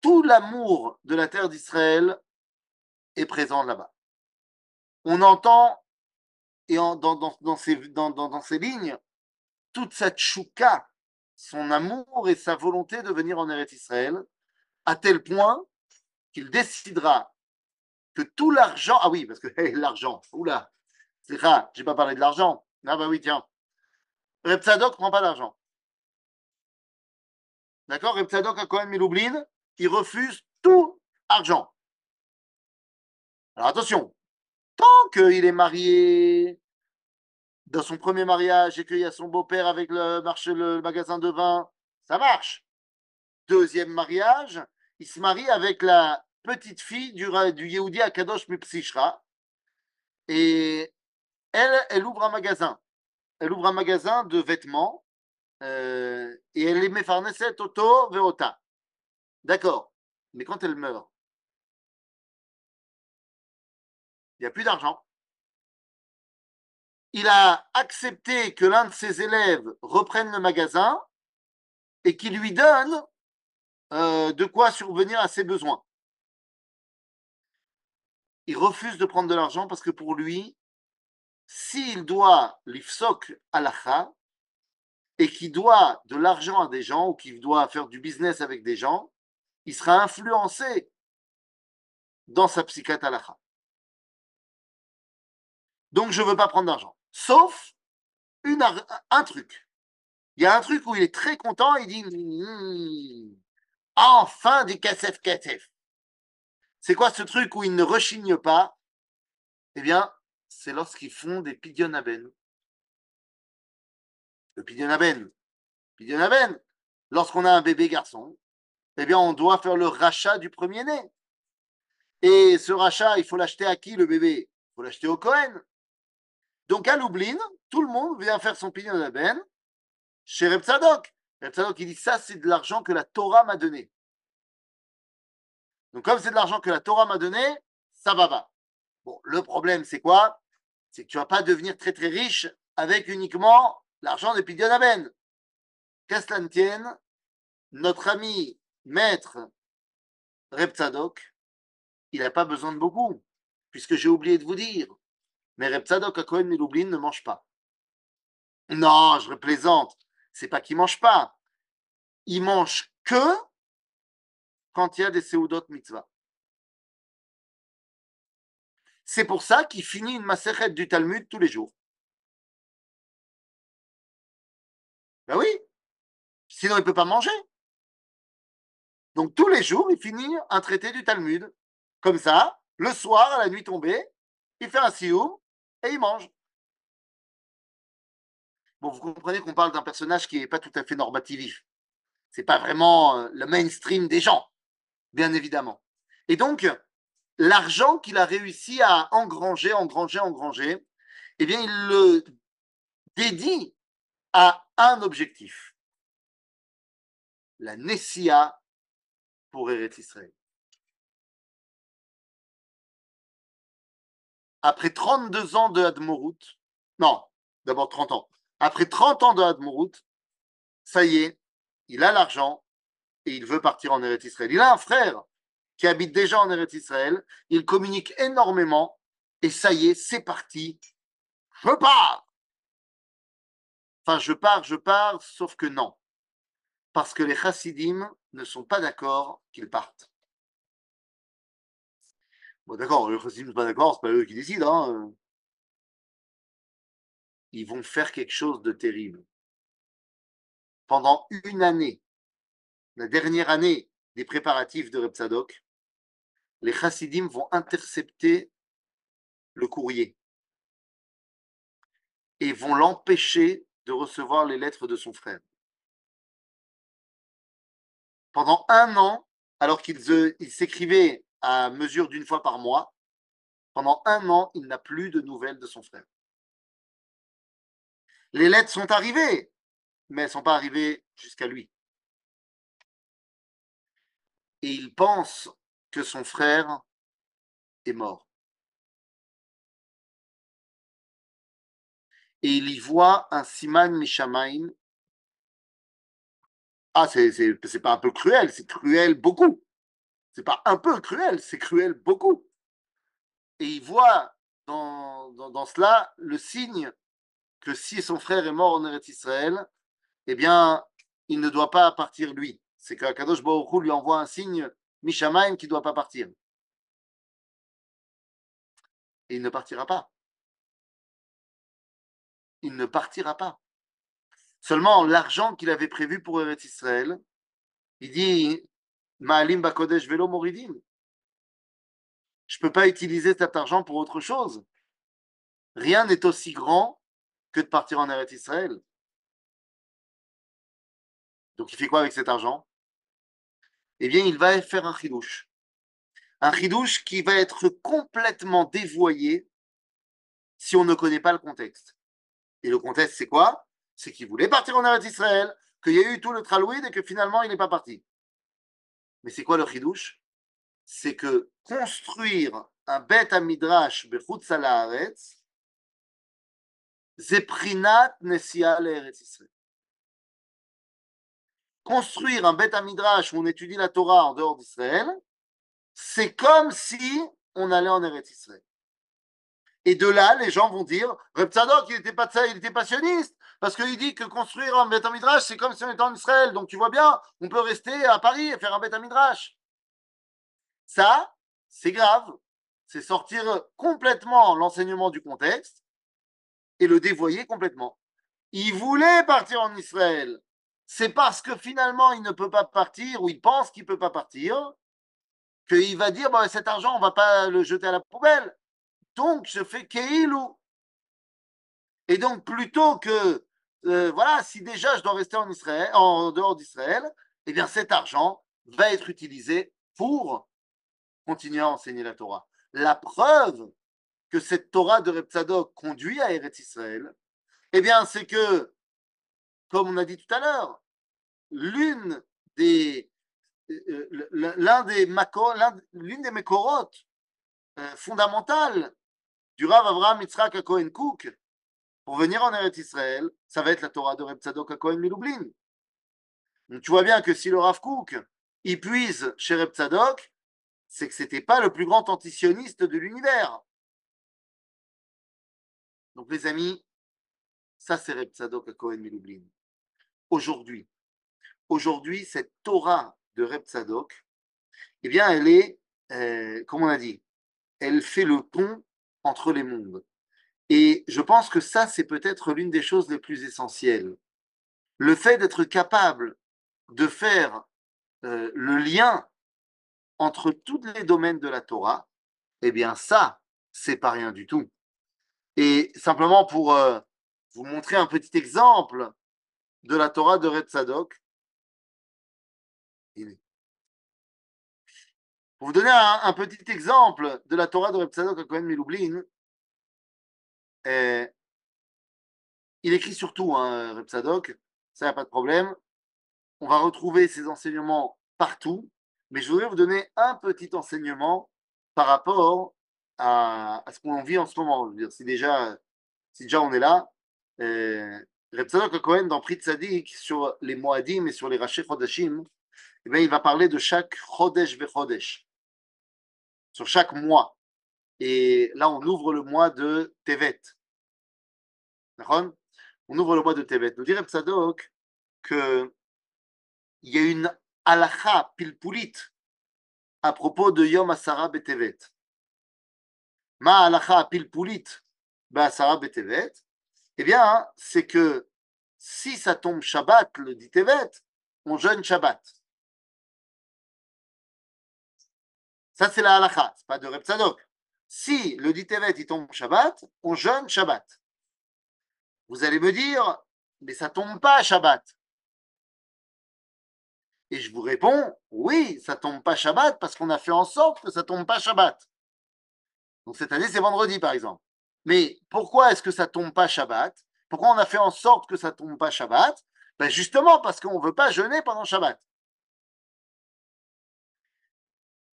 [SPEAKER 2] tout l'amour de la terre d'Israël est présent là-bas. On entend, et dans, dans, lignes, toute sa tchouka, son amour et sa volonté de venir en Eretz Israël, à tel point qu'il décidera que tout l'argent, ah oui, parce que l'argent, oula, c'est rare, j'ai pas parlé de l'argent. Ah bah oui, tiens. Reb Tzadok prend pas d'argent. d'accord? Reb Tzadok à Cohen Miloublin, il refuse tout argent. Alors attention, tant qu'il est marié dans son premier mariage et qu'il y a son beau-père avec le marché, le magasin de vin, ça marche. Deuxième mariage, il se marie avec la petite fille du, du Yehudi Akadosh Mipsishra. Et elle, elle ouvre un magasin. Elle ouvre un magasin de vêtements. Euh, et elle est Mefarneset Oto Veota. D'accord. Mais quand elle meurt, il n'y a plus d'argent. Il a accepté que l'un de ses élèves reprenne le magasin et qu'il lui donne euh, de quoi survenir à ses besoins. Il refuse de prendre de l'argent parce que pour lui, s'il doit l'ifsok alacha et qu'il doit de l'argent à des gens ou qu'il doit faire du business avec des gens, il sera influencé dans sa psychiatre alacha. Donc je ne veux pas prendre d'argent. Sauf un truc. Il y a un truc où il est très content, il dit hmm, enfin du KSF KSF. C'est quoi ce truc où il ne rechigne pas? Eh bien, c'est lorsqu'ils font des pidionaben. Le pidionaben. Pidionaben, lorsqu'on a un bébé garçon, eh bien, on doit faire le rachat du premier-né. Et ce rachat, il faut l'acheter à qui le bébé? Il faut l'acheter au Cohen. Donc à Lublin, tout le monde vient faire son pidionaben chez Reb Tzadok. Reb il dit ça, c'est de l'argent que la Torah m'a donné. Donc, comme c'est de l'argent que la Torah m'a donné, ça va va. Bon, le problème, c'est quoi? C'est que tu ne vas pas devenir très très riche avec uniquement l'argent de Pidyon Aben. Qu'à cela ne tienne, notre ami maître Reb il n'a pas besoin de beaucoup, puisque j'ai oublié de vous dire. Mais Reb Tzadok Cohen Miloublin ne mange pas. Non, je plaisante. C'est pas qu'il mange pas. Il mange que quand il y a des Seudot Mitzvah. C'est pour ça qu'il finit une macérette du Talmud tous les jours. Ben oui, sinon il ne peut pas manger. Donc tous les jours, il finit un traité du Talmud. Comme ça, le soir, à la nuit tombée, il fait un sioum et il mange. Bon, vous comprenez qu'on parle d'un personnage qui n'est pas tout à fait normatif. C'est pas vraiment euh, le mainstream des gens bien évidemment. Et donc, l'argent qu'il a réussi à engranger, engranger, engranger, eh bien, il le dédie à un objectif. La Nessia pour Eretz Israël. Après 32 ans de Admorut, non, d'abord 30 ans. Après 30 ans de Admorut, ça y est, il a l'argent, et il veut partir en Eretz Israël. Il a un frère qui habite déjà en Eretz Israël. Il communique énormément et ça y est, c'est parti. Je pars. Enfin, je pars, je pars, sauf que non. Parce que les chassidim ne sont pas d'accord qu'ils partent. Bon, d'accord, chassidim ne sont pas d'accord, c'est pas eux qui décident. Hein. Ils vont faire quelque chose de terrible. Pendant une année, la dernière année des préparatifs de Reb les chassidim vont intercepter le courrier et vont l'empêcher de recevoir les lettres de son frère. Pendant un an, alors qu'il s'écrivait à mesure d'une fois par mois, pendant un an, il n'a plus de nouvelles de son frère. Les lettres sont arrivées, mais elles ne sont pas arrivées jusqu'à lui et il pense que son frère est mort. Et il y voit un Siman Mishamaim. Ah, c'est pas un peu cruel, c'est cruel beaucoup. C'est pas un peu cruel, c'est cruel beaucoup. Et il voit dans, dans, cela le signe que si son frère est mort en Eretz Israël, eh bien, il ne doit pas partir lui c'est qu'Akadosh Baruch lui envoie un signe Mishamaim qui ne doit pas partir. Et il ne partira pas. Il ne partira pas. Seulement l'argent qu'il avait prévu pour Eretz Israël, Il dit Ma'alim Bakodesh Velo Moridim. Je ne peux pas utiliser cet argent pour autre chose. Rien n'est aussi grand que de partir en Eretz Israël. Donc il fait quoi avec cet argent? Eh bien, il va faire un chidouche. Un chidouche qui va être complètement dévoyé si on ne connaît pas le contexte. Et le contexte, c'est quoi? C'est qu'il voulait partir en Eretz Israël, qu'il y a eu tout le tralouid et que finalement, il n'est pas parti. Mais c'est quoi le chidouche C'est que construire un bet à midrash zeprinat. Construire un bet à midrash où on étudie la Torah en dehors d'Israël, c'est comme si on allait en Eretz Israël. Et de là, les gens vont dire, Reb Tzadok, il était, pas, il était passionniste, parce qu'il dit que construire un Beth Midrash, c'est comme si on était en Israël. Donc tu vois bien, on peut rester à Paris et faire un Beth Midrash. Ça, c'est grave. C'est sortir complètement l'enseignement du contexte et le dévoyer complètement. Il voulait partir en Israël. C'est parce que finalement, il ne peut pas partir ou il pense qu'il ne peut pas partir qu'il va dire bah, cet argent, on ne va pas le jeter à la poubelle. Donc, je fais Keilou. Et donc, plutôt que, euh, voilà, si déjà je dois rester en dehors d'Israël, eh bien, cet argent va être utilisé pour continuer à enseigner la Torah. La preuve que cette Torah de Repsadok conduit à Eretz Israël, eh bien, c'est que, comme on a dit tout à l'heure, l'une des, euh, euh, l'un des, fondamentales du Rav Avraham Yitzhak Cohen Cook pour venir en Eretz Israël, ça va être la Torah de Reb Tzadok à Cohen Milublin. Donc tu vois bien que si le Rav Cook y puise chez Reb Tzadok, c'est que c'était pas le plus grand antisioniste de l'univers. Donc les amis, ça c'est Reb Tzadok à Cohen Milublin. Aujourd'hui, aujourd'hui cette Torah de Reb Tzadok, eh bien elle est, euh, comme on a dit, elle fait le pont entre les mondes. Et je pense que ça, c'est peut-être l'une des choses les plus essentielles. Le fait d'être capable de faire euh, le lien entre tous les domaines de la Torah, eh bien ça, c'est pas rien du tout. Et simplement pour euh, vous montrer un petit exemple de la Torah de Red Sadok, pour vous donner un, petit exemple de la Torah de Reb Tzadok à Cohen Miloublin, eh, il écrit surtout, hein, Reb Tzadok, ça n'a pas de problème. On va retrouver ses enseignements partout, mais je voudrais vous donner un petit enseignement par rapport à, ce qu'on vit en ce moment. Si déjà, si déjà on est là, Reb Tzadok Cohen dans Prit Tzadik sur les Moadim et sur les Raché Chodashim, eh bien, il va parler de chaque Chodesh ve Chodesh sur chaque mois. Et là, on ouvre le mois de Tevet. On ouvre le mois de Tevet. Nous dirait Psadok qu'il y a une halakha pilpulit à propos de Yom Asara Betevet. Ma halakha pilpulit Asara Betevet, eh bien, c'est que si ça tombe Shabbat, le dit Tevet, on jeûne Shabbat. Ça, c'est la halakha, c'est pas de Reb Si le dit il tombe Shabbat, on jeûne Shabbat. Vous allez me dire, mais ça tombe pas Shabbat. Et je vous réponds, oui, ça tombe pas Shabbat parce qu'on a fait en sorte que ça tombe pas Shabbat. Donc cette année, c'est vendredi, par exemple. Mais pourquoi est-ce que ça tombe pas Shabbat? Pourquoi on a fait en sorte que ça tombe pas Shabbat? Ben Justement parce qu'on ne veut pas jeûner pendant Shabbat.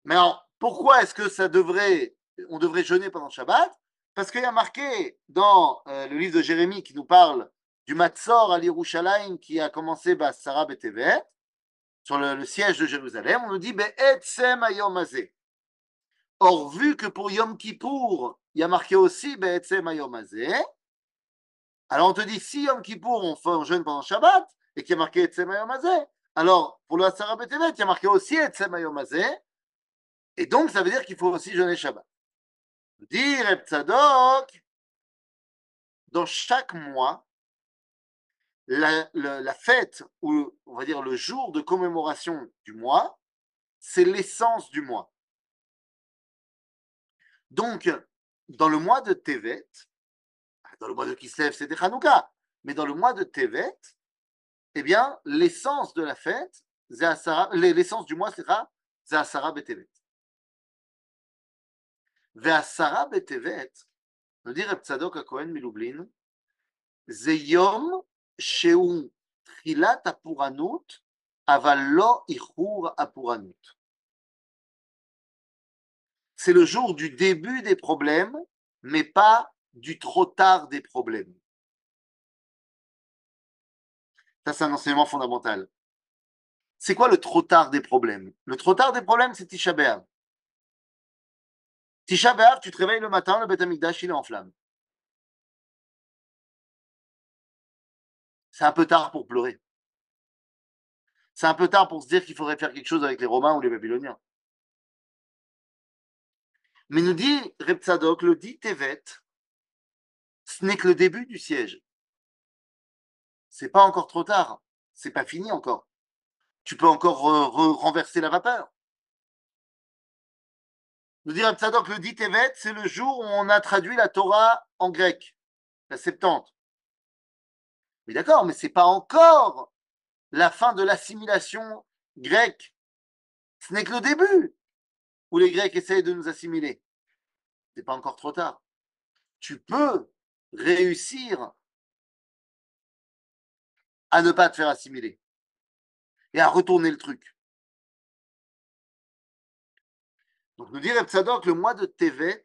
[SPEAKER 2] Mais alors, pourquoi est-ce que ça devrait, on devrait jeûner pendant Shabbat Parce qu'il y a marqué dans euh, le livre de Jérémie qui nous parle du Matzor à l'Irushalayim qui a commencé bah, Sarah Betevet, sur le, siège de Jérusalem, on nous dit Be'etzem Ayom Or, vu que pour Yom Kippour, il y a marqué aussi Be'etzem Ayom alors on te dit si Yom Kippour on un jeûne pendant Shabbat et qu'il y a marqué Etzem alors pour le Sarah Betevet, il y a marqué aussi Etzem Ayom et donc, ça veut dire qu'il faut aussi jeûner Shabbat. Dire dans chaque mois, la, fête, ou on va dire le jour de commémoration du mois, c'est l'essence du mois. Donc, dans le mois de Tevet, dans le mois de Kislev, c'était Hanouka, mais dans le mois de Tevet, eh bien, l'essence de la fête, l'essence du mois sera Zahasara Betevet. Ve'asara Betevet, nous dit Reb Tzadok à Cohen Milublin, זה יום שהוא תחילת הפורענות, אבל לא איחור הפורענות. C'est le jour du début des problèmes, mais pas du trop tard des problèmes. Ça, c'est un enseignement fondamental. C'est quoi le trop tard des problèmes Le trop tard des problèmes, c'est Tisha B'Av. Tisha B'Av, tu te réveilles le matin, le Beth Amikdash, il est en flamme. C'est un peu tard pour pleurer. C'est un peu tard pour se dire qu'il faudrait faire quelque chose avec les Romains ou les Babyloniens. Mais nous dit Reb le dit Tevet, ce n'est que le début du siège. C'est pas encore trop tard. C'est pas fini encore. Tu peux encore renverser la vapeur. Nous dit Reb le dit Tevet, c'est le jour où on a traduit la Torah en grec, la Septante. Mais d'accord, mais c'est pas encore la fin de l'assimilation grecque. Ce n'est que le début où les Grecs essayent de nous assimiler. C'est pas encore trop tard. Tu peux réussir à ne pas te faire assimiler et à retourner le truc. Donc nous dit Reb le mois de Tevet,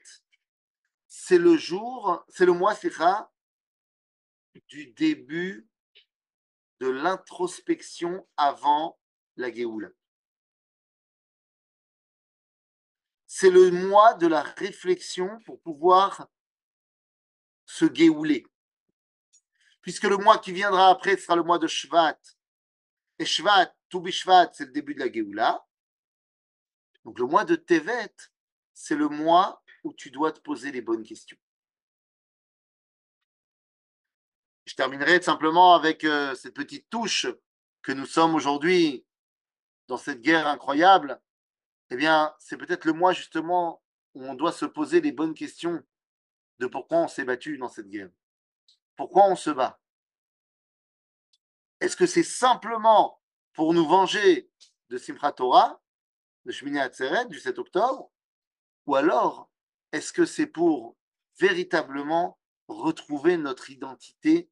[SPEAKER 2] c'est le jour, c'est le mois Sikha du début de l'introspection avant la Géoula. C'est le mois de la réflexion pour pouvoir se géouler. Puisque le mois qui viendra après sera le mois de Shvat. Et Shvat, tout Shvat, c'est le début de la Géoula. Donc le mois de Tevet, c'est le mois où tu dois te poser les bonnes questions. Je terminerai simplement avec euh, cette petite touche que nous sommes aujourd'hui dans cette guerre incroyable. Eh bien, c'est peut-être le mois justement où on doit se poser les bonnes questions de pourquoi on s'est battu dans cette guerre. Pourquoi on se bat? Est-ce que c'est simplement pour nous venger de Simchat Torah, de Shmini Atzeret, du 7 octobre Ou alors, est-ce que c'est pour véritablement retrouver notre identité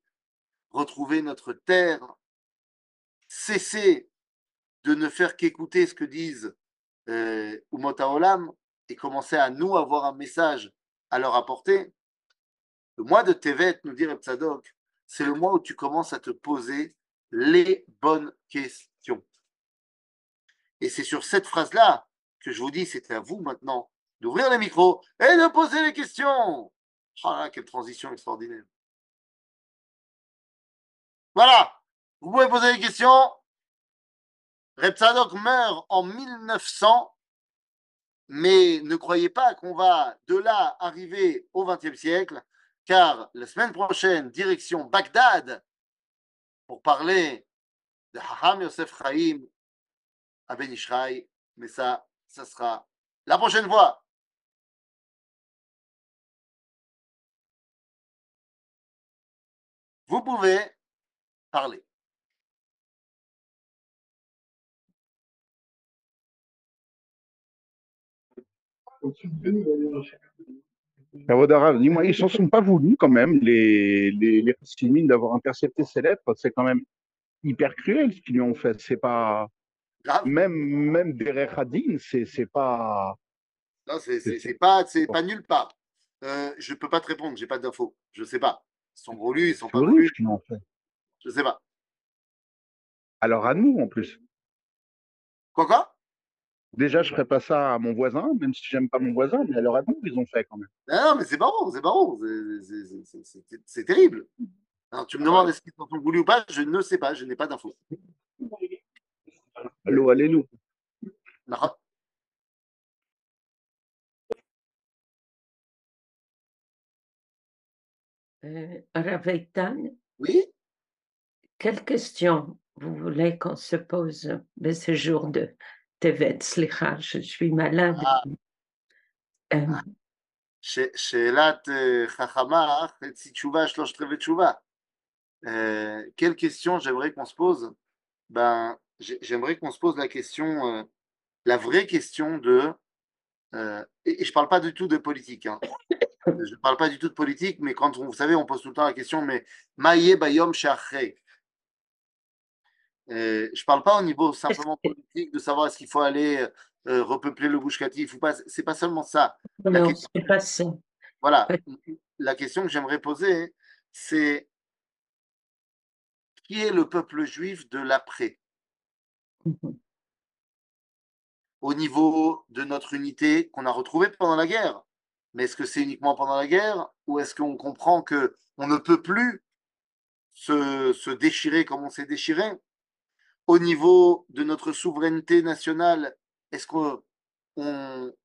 [SPEAKER 2] retrouver notre terre, cesser de ne faire qu'écouter ce que disent euh, Umota Olam et commencer à nous avoir un message à leur apporter? Le mois de Tevet, nous dit Tzadok, c'est le mois où tu commences à te poser les bonnes questions. Et c'est sur cette phrase-là que je vous dis, c'est à vous maintenant d'ouvrir les micros et de poser les questions. Oh là, quelle transition extraordinaire. Voilà, vous pouvez poser des questions. Repsadok meurt en 1900, mais ne croyez pas qu'on va de là arriver au XXe siècle, car la semaine prochaine, direction Bagdad, pour parler de Haham Yosef Chaim à Ben mais ça, ça sera la prochaine fois. Vous pouvez parler.
[SPEAKER 1] ils ne s'en sont pas voulu quand même, les, les, les d'avoir intercepté ses lettres. C'est quand même hyper cruel ce qu'ils lui ont fait. C'est pas. Même, même derrière Hadin, c'est pas.
[SPEAKER 2] Non, c'est pas, pas nulle part. Euh, je ne peux pas te répondre, j'ai pas d'infos. Je ne sais pas. Ils sont voulus, ils sont pas voulus. fait. Je ne sais pas.
[SPEAKER 1] Alors à nous en plus.
[SPEAKER 2] Quoi quoi?
[SPEAKER 1] Déjà, je ferais pas ça à mon voisin, même si j'aime pas mon voisin, mais alors à nous, ils ont fait quand même.
[SPEAKER 2] Non, mais c'est pas bon, c'est pas bon. C'est terrible. Alors, tu me demandes est-ce qu'ils sont voulu ou pas Je ne sais pas, je n'ai pas d'infos
[SPEAKER 1] Allô, allez-nous.
[SPEAKER 4] Euh,
[SPEAKER 2] oui
[SPEAKER 4] Quelle question vous voulez qu'on se pose de ce jour de Tevet Slicha Je suis malade. Ah.
[SPEAKER 2] Euh, שאלת חכמה, חצי תשובה, שלושת רבעי תשובה. Quelle question j'aimerais qu'on se pose ben, J'aimerais qu'on se pose la question, euh, la vraie question de. Euh, et, je ne parle pas du tout de politique. Hein. je ne parle pas du tout de politique, mais quand vous savez, on pose tout le temps la question, mais Maïe Bayom Shachrei. je ne parle pas au niveau simplement politique de savoir est-ce qu'il faut aller euh, repeupler le bouche ou pas. C'est pas seulement ça.
[SPEAKER 4] Non, c'est pas ça.
[SPEAKER 2] Voilà. La question que j'aimerais poser, c'est qui est le peuple juif de l'après? Mhm. Au niveau de notre unité qu'on a retrouvée pendant la guerre. Mais est-ce que c'est uniquement pendant la guerre ou est-ce qu'on comprend que on ne peut plus se, déchirer comme on s'est déchiré? Au niveau de notre souveraineté nationale est-ce qu'on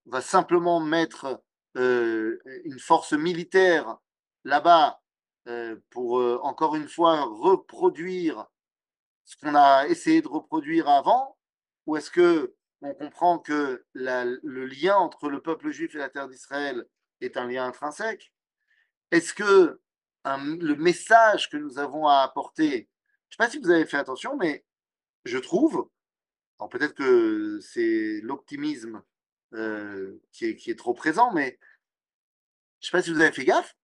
[SPEAKER 2] va simplement mettre euh, une force militaire là-bas euh, pour, euh, encore une fois, reproduire ce qu'on a essayé de reproduire avant Ou est-ce que on comprend que le lien entre le peuple juif et la terre d'Israël est un lien intrinsèque? Est-ce que le message que nous avons à apporter, je ne sais pas si vous avez fait attention, mais je trouve alors peut-être que c'est l'optimisme euh, qui, est, trop présent, mais je ne sais pas si vous avez fait gaffe.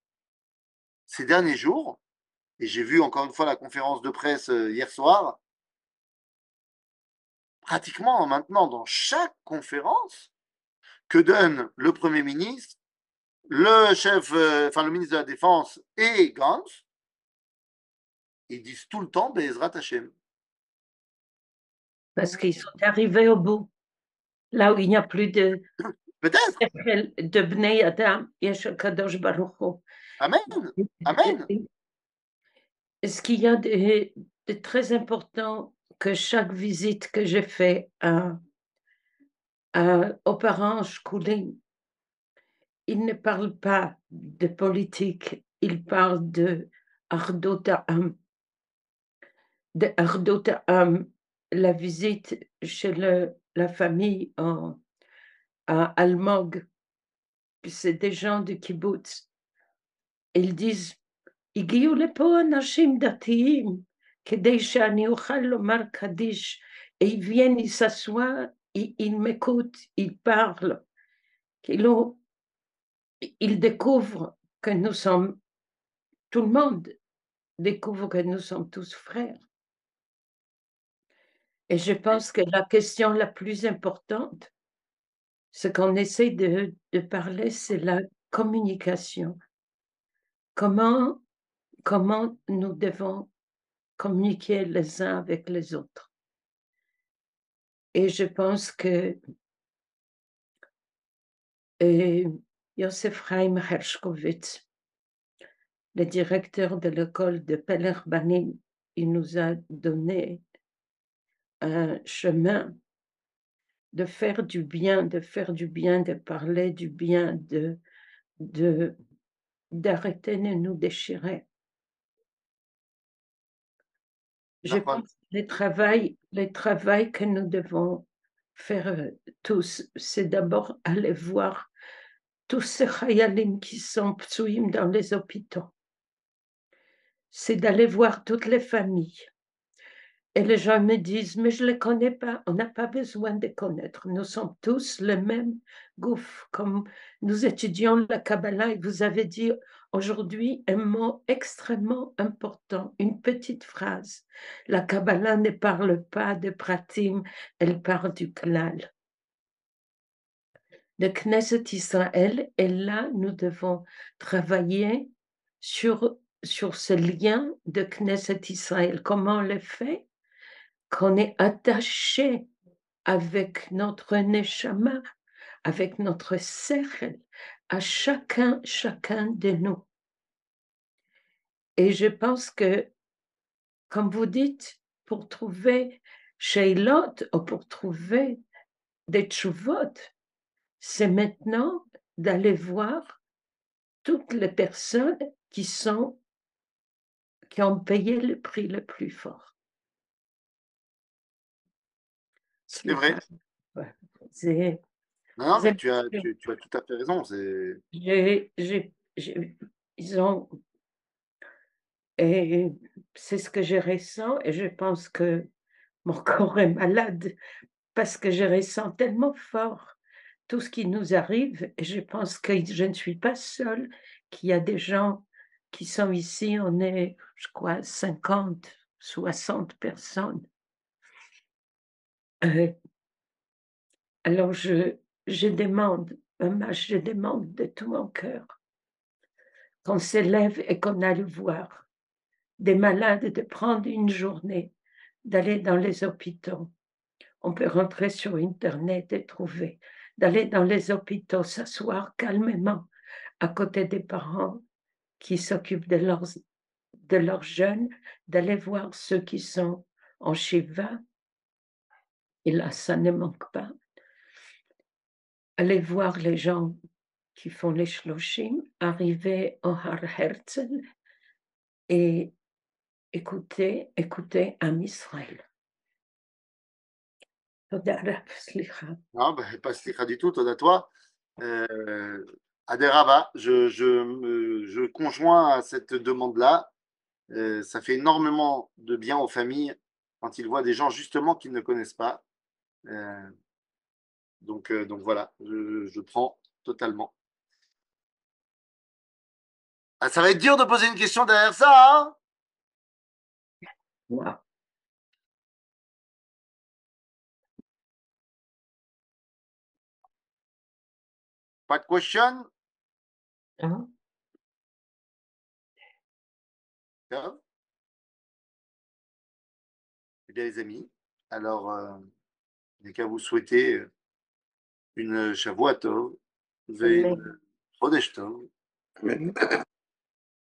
[SPEAKER 2] Ces derniers jours, et j'ai vu encore une fois la conférence de presse euh, hier soir, pratiquement maintenant dans chaque conférence que donne le Premier ministre, le chef, euh, enfin le ministre de la Défense et Gantz, ils disent tout le temps Bezrat Hashem.
[SPEAKER 4] Parce qu'ils sont arrivés au bout. Là où il n'y a plus de.
[SPEAKER 2] Peut-être.
[SPEAKER 4] De Bnei Adam, Kadosh Baruch
[SPEAKER 2] Amen. Amen.
[SPEAKER 4] Ce qu'il y très important que chaque visite que j'ai fait à, à, aux parents Shkulim, ils ne parlent pas de politique, ils parlent de Ardota Am. De la visite chez la famille en, à Almog, c'est des gens du kibbutz. Ils disent, הגיעו לפה אנשים דתיים כדי שאני אוכל לומר קדיש. Et ils viennent, ils s'assoient, ils, ils m'écoutent, ils parlent. Ils, ils découvrent que nous sommes, tout le monde découvre que nous sommes tous frères. Et je pense que la question la plus importante, ce qu'on essaie de, parler, c'est la communication. Comment, Comment nous devons communiquer les uns avec les autres. Et je pense que et Yosef Chaim Hershkovitz, le directeur de l'école de Pelerbanim, il nous a donné un chemin de faire du bien, de faire du bien, de parler du bien, de d'arrêter de, nous déchirer. Je pense que le travail, le travail que nous devons faire euh, tous, c'est d'abord aller voir tous ces chayalim qui sont psuim dans les hôpitaux. C'est d'aller voir toutes les familles. Et les gens me disent, mais je ne les connais pas, on n'a pas besoin de connaître. Nous sommes tous le même gouffre. Comme nous étudions la Kabbalah et vous avez dit aujourd'hui un mot extrêmement important, une petite phrase. La Kabbalah ne parle pas de pratim, elle parle du klal. Le Knesset Israël, et là, nous devons travailler sur, sur ce lien de Knesset Israël. Comment on le fait? Qu'on est attaché avec notre neshama, avec notre cercle, à chacun, chacun de nous. Et je pense que, comme vous dites, pour trouver Shailot ou pour trouver des Tchouvot, c'est maintenant d'aller voir toutes les personnes qui sont qui ont payé le prix le plus fort.
[SPEAKER 2] C'est vrai.
[SPEAKER 4] C'est
[SPEAKER 2] non, mais tu as, tu, tu as, tout à fait raison.
[SPEAKER 4] ils ont. Et c'est ce que je ressens, et je pense que mon corps est malade parce que je ressens tellement fort tout ce qui nous arrive, et je pense que je ne suis pas seule, qu'il y a des gens qui sont ici, on est, je crois, 50, 60 personnes. Euh, alors je, je demande, je demande de tout mon cœur qu'on s'élève et qu'on aille voir des malades, de prendre une journée, d'aller dans les hôpitaux. On peut rentrer sur Internet et trouver, d'aller dans les hôpitaux, s'asseoir calmement à côté des parents qui s'occupent de leurs, de leurs jeunes, d'aller voir ceux qui sont en Shiva. Et là, ça ne manque pas aller voir les gens qui font les shloshim, arriver au Har Herzl et écouter, écouter un Israël.
[SPEAKER 2] Non, ben, pas slicha du tout, toda toi. Euh, je, je, je conjoins à cette demande-là. Euh, ça fait énormément de bien aux familles quand ils voient des gens justement qu'ils ne connaissent pas. Euh, donc, euh, donc voilà, je, prends totalement. Ah, ça va être dur de poser une question derrière ça,
[SPEAKER 4] hein?
[SPEAKER 2] Pas de question?
[SPEAKER 4] Hein?
[SPEAKER 2] Eh bien, les amis, alors, euh, dès qu'à vous souhaiter euh, une Shavuot Tov, une Chodesh Tov.